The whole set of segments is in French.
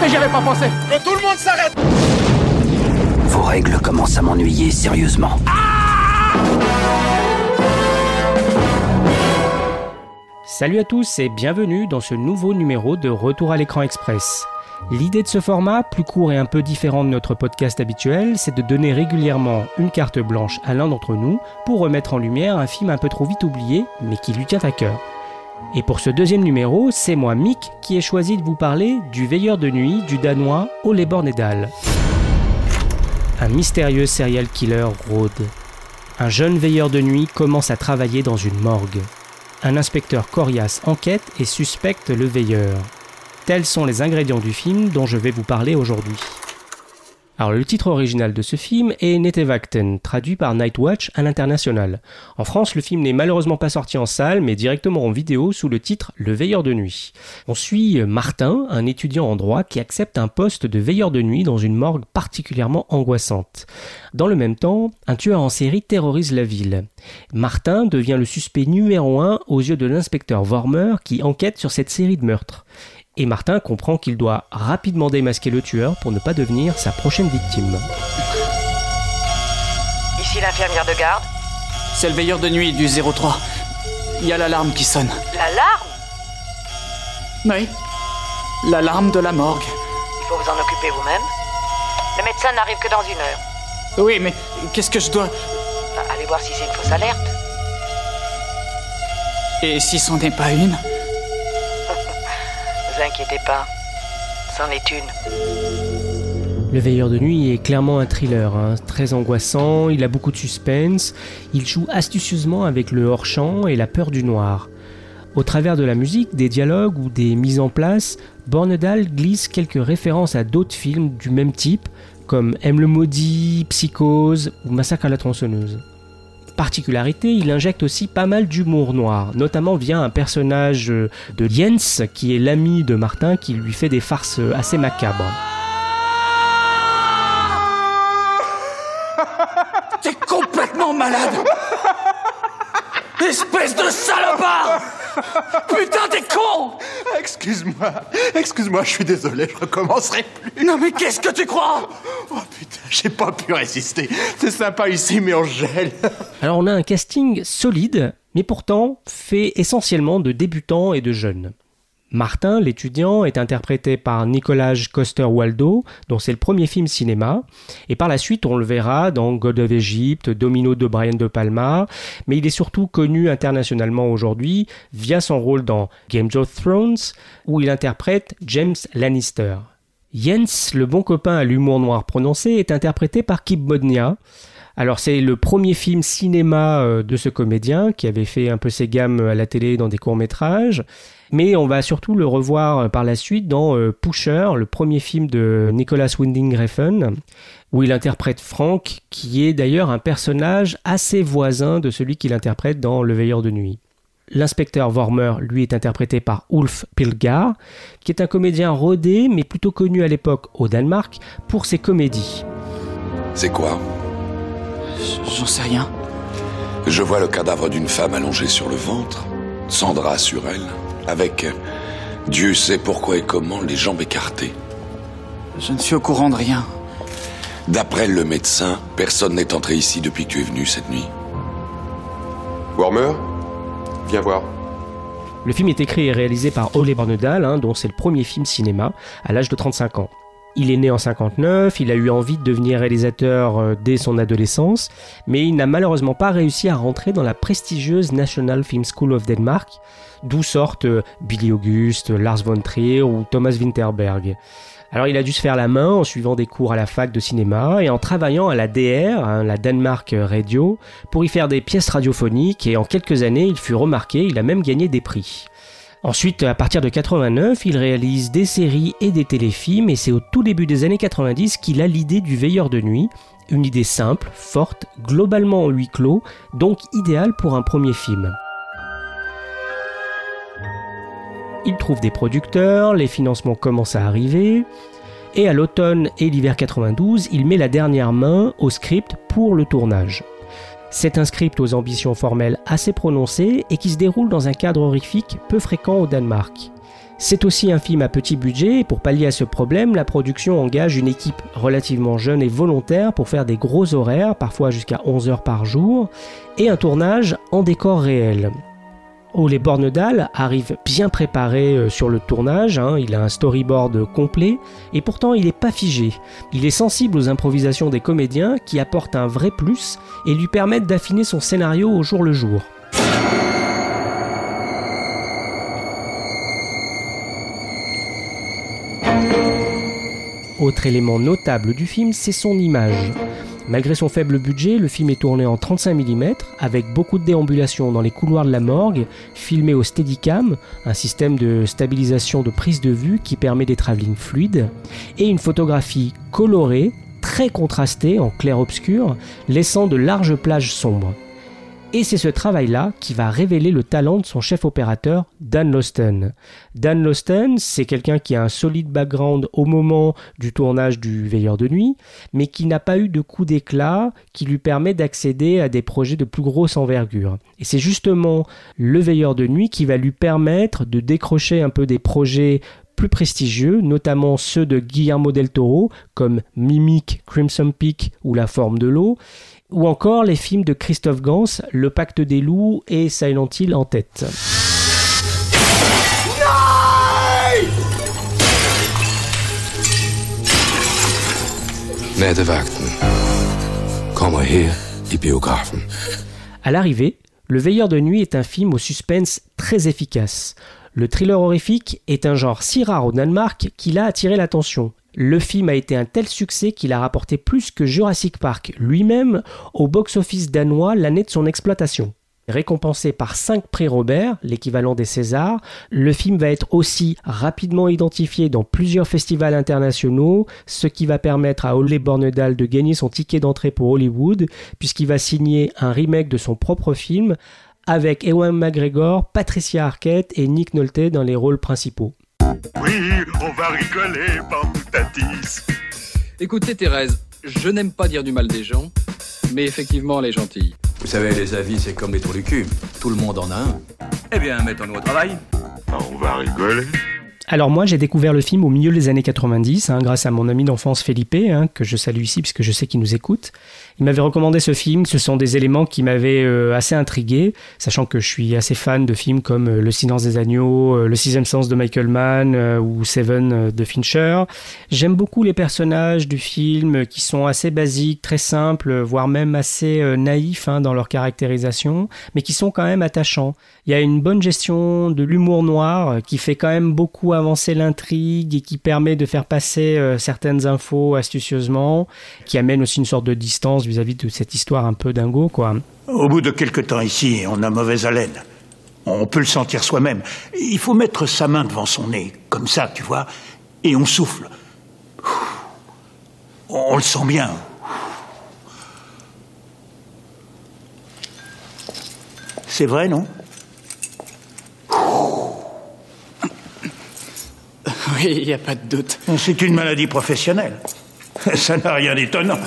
Mais j'y avais pas pensé Que tout le monde s'arrête Vos règles commencent à m'ennuyer sérieusement. Salut à tous et bienvenue dans ce nouveau numéro de Retour à l'écran express. L'idée de ce format, plus court et un peu différent de notre podcast habituel, c'est de donner régulièrement une carte blanche à l'un d'entre nous pour remettre en lumière un film un peu trop vite oublié, mais qui lui tient à cœur. Et pour ce deuxième numéro, c'est moi, Mick, qui ai choisi de vous parler du veilleur de nuit du danois Ole Bornedal. Un mystérieux serial killer rôde. Un jeune veilleur de nuit commence à travailler dans une morgue. Un inspecteur coriace enquête et suspecte le veilleur. Tels sont les ingrédients du film dont je vais vous parler aujourd'hui. Alors le titre original de ce film est Netevakten, traduit par Nightwatch à l'international. En France, le film n'est malheureusement pas sorti en salle, mais directement en vidéo sous le titre Le veilleur de nuit. On suit Martin, un étudiant en droit qui accepte un poste de veilleur de nuit dans une morgue particulièrement angoissante. Dans le même temps, un tueur en série terrorise la ville. Martin devient le suspect numéro un aux yeux de l'inspecteur Vormer qui enquête sur cette série de meurtres et Martin comprend qu'il doit rapidement démasquer le tueur pour ne pas devenir sa prochaine victime. Ici l'infirmière de garde. C'est le veilleur de nuit du 03. Il y a l'alarme qui sonne. L'alarme? Oui. L'alarme de la morgue. Il faut vous en occuper vous-même. Le médecin n'arrive que dans une heure. Oui, mais qu'est-ce que je dois... Allez voir si c'est une fausse alerte. Et si c'en est pas une? Ne vous inquiétez pas. C'en est une. Le veilleur de nuit est clairement un thriller, hein, très angoissant, il a beaucoup de suspense, il joue astucieusement avec le hors-champ et la peur du noir. Au travers de la musique, des dialogues ou des mises en place, Bornedal glisse quelques références à d'autres films du même type, comme M le maudit, Psychose ou Massacre à la tronçonneuse. Particularité, il injecte aussi pas mal d'humour noir, notamment via un personnage de Jens qui est l'ami de Martin qui lui fait des farces assez macabres. T'es complètement malade. Espèce de salopard. Putain, t'es con. Excuse-moi, excuse-moi, je suis désolé, je recommencerai plus. Non mais qu'est-ce que tu crois? Oh putain, j'ai pas pu résister. C'est sympa ici, mais on gèle. Alors on a un casting solide, mais pourtant fait essentiellement de débutants et de jeunes. Martin, l'étudiant, est interprété par Nicolas Coster-Waldo, dont c'est le premier film cinéma, et par la suite on le verra dans God of Egypt, Domino de Brian De Palma, mais il est surtout connu internationalement aujourd'hui via son rôle dans Game of Thrones, où il interprète James Lannister. Jens, le bon copain à l'humour noir prononcé, est interprété par Kip Bodnia, alors c'est le premier film cinéma euh, de ce comédien qui avait fait un peu ses gammes à la télé dans des courts-métrages, mais on va surtout le revoir euh, par la suite dans euh, Pusher, le premier film de Nicolas Winding Refn, où il interprète Frank, qui est d'ailleurs un personnage assez voisin de celui qu'il interprète dans Le Veilleur de nuit. L'inspecteur Vormer, lui, est interprété par Ulf Pilgar, qui est un comédien rodé, mais plutôt connu à l'époque au Danemark pour ses comédies. C'est quoi? J'en sais rien. Je vois le cadavre d'une femme allongée sur le ventre, sans drap sur elle, avec Dieu sait pourquoi et comment les jambes écartées. Je ne suis au courant de rien. D'après le médecin, personne n'est entré ici depuis que tu es venu cette nuit. Warmer Le film est écrit et réalisé par Ole Bornedal, hein, dont c'est le premier film cinéma, à l'âge de 35 ans. Il est né en 59, il a eu envie de devenir réalisateur euh, dès son adolescence, mais il n'a malheureusement pas réussi à rentrer dans la prestigieuse National Film School of Denmark, d'où sortent euh, Billy August, Lars von Trier ou Thomas Winterberg. Alors il a dû se faire la main en suivant des cours à la fac de cinéma et en travaillant à la DR, hein, la Denmark Radio, pour y faire des pièces radiophoniques et en quelques années il fut remarqué, il a même gagné des prix. Ensuite, à partir de 89, il réalise des séries et des téléfilms et c'est au tout début des années 90 qu'il a l'idée du veilleur de nuit, une idée simple, forte, globalement en huis clos, donc idéale pour un premier film. Il trouve des producteurs, les financements commencent à arriver, et à l'automne et l'hiver 92, il met la dernière main au script pour le tournage. C'est un script aux ambitions formelles assez prononcées et qui se déroule dans un cadre horrifique peu fréquent au Danemark. C'est aussi un film à petit budget et pour pallier à ce problème, la production engage une équipe relativement jeune et volontaire pour faire des gros horaires, parfois jusqu'à 11 heures par jour, et un tournage en décor réel. Ole Bornedal arrive bien préparé euh, sur le tournage, hein. il a un storyboard complet, et pourtant il n'est pas figé. Il est sensible aux improvisations des comédiens qui apportent un vrai plus et lui permettent d'affiner son scénario au jour le jour. Autre élément notable du film, c'est son image. Malgré son faible budget, le film est tourné en 35 mm avec beaucoup de déambulations dans les couloirs de la morgue, filmé au Steadicam, un système de stabilisation de prise de vue qui permet des travelling fluides, et une photographie colorée, très contrastée en clair-obscur, laissant de larges plages sombres. Et c'est ce travail-là qui va révéler le talent de son chef opérateur, Dan Losten. Dan Losten, c'est quelqu'un qui a un solide background au moment du tournage du Veilleur de nuit, mais qui n'a pas eu de coup d'éclat qui lui permet d'accéder à des projets de plus grosse envergure. Et c'est justement le Veilleur de nuit qui va lui permettre de décrocher un peu des projets plus prestigieux, notamment ceux de Guillermo del Toro, comme Mimic, Crimson Peak ou La forme de l'eau, ou encore les films de Christophe Gans, Le Pacte des loups et Silent Hill en tête. À l'arrivée, Le Veilleur de nuit est un film au suspense très efficace. Le thriller horrifique est un genre si rare au Danemark qu'il a attiré l'attention le film a été un tel succès qu'il a rapporté plus que Jurassic Park lui-même au box-office danois l'année de son exploitation. Récompensé par 5 prix Robert, l'équivalent des Césars, le film va être aussi rapidement identifié dans plusieurs festivals internationaux, ce qui va permettre à Ole Bornedal de gagner son ticket d'entrée pour Hollywood, puisqu'il va signer un remake de son propre film avec Ewan McGregor, Patricia Arquette et Nick Nolte dans les rôles principaux. Oui, on va rigoler, Pamputatis. Écoutez, Thérèse, je n'aime pas dire du mal des gens, mais effectivement, elle est gentille. Vous savez, les avis, c'est comme les trous du cul. Tout le monde en a un. Eh bien, mettons-nous au travail. Ah, on va rigoler. Alors moi j'ai découvert le film au milieu des années 90 hein, grâce à mon ami d'enfance Felipe hein, que je salue ici puisque je sais qu'il nous écoute. Il m'avait recommandé ce film, ce sont des éléments qui m'avaient euh, assez intrigué, sachant que je suis assez fan de films comme euh, Le silence des agneaux, euh, Le sixième sens de Michael Mann ou Seven de Fincher. J'aime beaucoup les personnages du film qui sont assez basiques, très simples, voire même assez naïfs hein, dans leur caractérisation, mais qui sont quand même attachants. Il y a une bonne gestion de l'humour noir qui fait quand même beaucoup avancer l'intrigue et qui permet de faire passer certaines infos astucieusement, qui amène aussi une sorte de distance vis-à-vis de cette histoire un peu dingo, quoi. Au bout de quelques temps ici, on a mauvaise haleine. On peut le sentir soi-même. Il faut mettre sa main devant son nez, comme ça, tu vois, et on souffle. On le sent bien. C'est vrai, non? Oui, il n'y a pas de doute. C'est une maladie professionnelle. Ça n'a rien d'étonnant.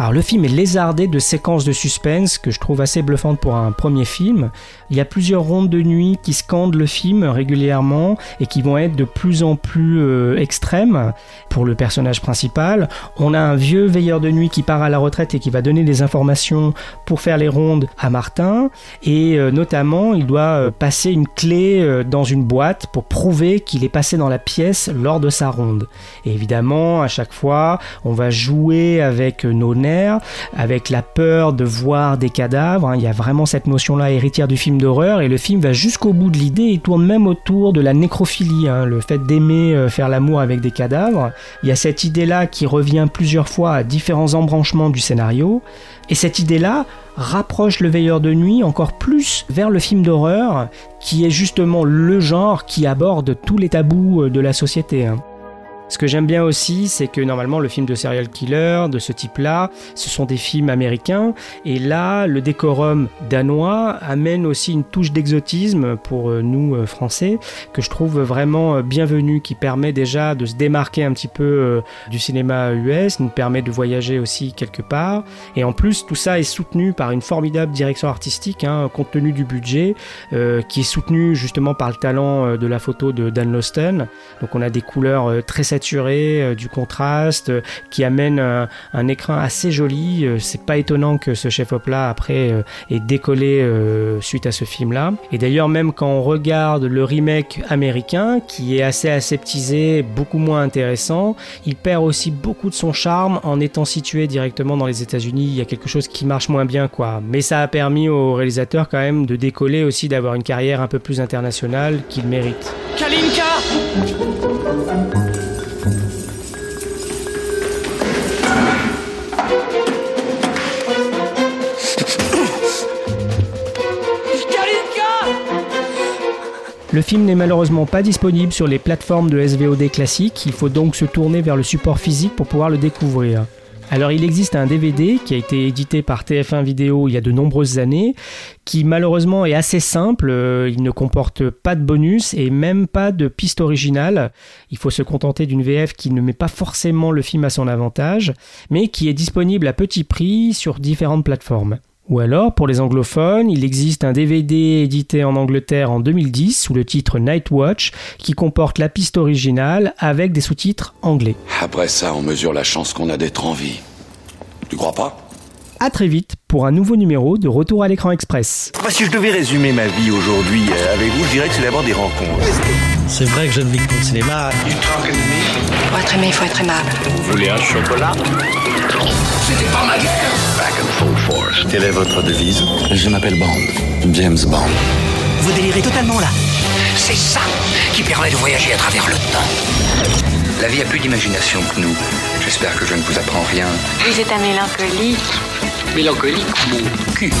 Alors le film est lézardé de séquences de suspense que je trouve assez bluffantes pour un premier film. Il y a plusieurs rondes de nuit qui scandent le film régulièrement et qui vont être de plus en plus euh, extrêmes pour le personnage principal. On a un vieux veilleur de nuit qui part à la retraite et qui va donner des informations pour faire les rondes à Martin et euh, notamment il doit euh, passer une clé dans une boîte pour prouver qu'il est passé dans la pièce lors de sa ronde. Et évidemment à chaque fois on va jouer avec nos avec la peur de voir des cadavres. Hein. Il y a vraiment cette notion-là héritière du film d'horreur et le film va jusqu'au bout de l'idée. Il tourne même autour de la nécrophilie, hein, le fait d'aimer euh, faire l'amour avec des cadavres. Il y a cette idée-là qui revient plusieurs fois à différents embranchements du scénario. Et cette idée-là rapproche le veilleur de nuit encore plus vers le film d'horreur qui est justement le genre qui aborde tous les tabous euh, de la société. Ce que j'aime bien aussi, c'est que normalement le film de serial killer de ce type-là, ce sont des films américains, et là, le décorum danois amène aussi une touche d'exotisme pour euh, nous euh, français, que je trouve vraiment euh, bienvenue, qui permet déjà de se démarquer un petit peu du cinéma US, nous permet de voyager aussi quelque part, et en plus tout ça est soutenu par une formidable direction artistique, hein, compte tenu du budget, qui est soutenu justement par le talent de la photo de Dan Losten. Donc on a des couleurs très euh, du contraste, euh, qui amène un, écran assez joli. Euh, c'est pas étonnant que ce chef-op là après ait décollé suite à ce film-là. Et d'ailleurs, même quand on regarde le remake américain, qui est assez aseptisé, beaucoup moins intéressant, il perd aussi beaucoup de son charme en étant situé directement dans les États-Unis. Il y a quelque chose qui marche moins bien, quoi. Mais ça a permis au réalisateur quand même de décoller aussi, d'avoir une carrière un peu plus internationale qu'il mérite. Kalinka Le film n'est malheureusement pas disponible sur les plateformes de SVOD classiques, il faut donc se tourner vers le support physique pour pouvoir le découvrir. Alors il existe un DVD qui a été édité par TF1 Vidéo il y a de nombreuses années, qui malheureusement est assez simple, euh, il ne comporte pas de bonus et même pas de piste originale. Il faut se contenter d'une VF qui ne met pas forcément le film à son avantage, mais qui est disponible à petit prix sur différentes plateformes. Ou alors, pour les anglophones, il existe un DVD édité en Angleterre en 2010 sous le titre Night Watch qui comporte la piste originale avec des sous-titres anglais. Après ça, on mesure la chance qu'on a d'être en vie. Tu crois pas? A très vite pour un nouveau numéro de Retour à l'écran express. si je devais résumer ma vie aujourd'hui euh, avec vous, je dirais que c'est d'abord des rencontres. C'est vrai que je ne vis que pour le cinéma. Pour être aimé, il faut être aimable. Vous voulez un chocolat? C'était pas ma Quelle est votre devise Je m'appelle Bond. James Bond. Vous délirez totalement là. C'est ça qui permet de voyager à travers le temps. La vie a plus d'imagination que nous. J'espère que je ne vous apprends rien. Vous êtes un mélancolique. Mélancolique, mon cul.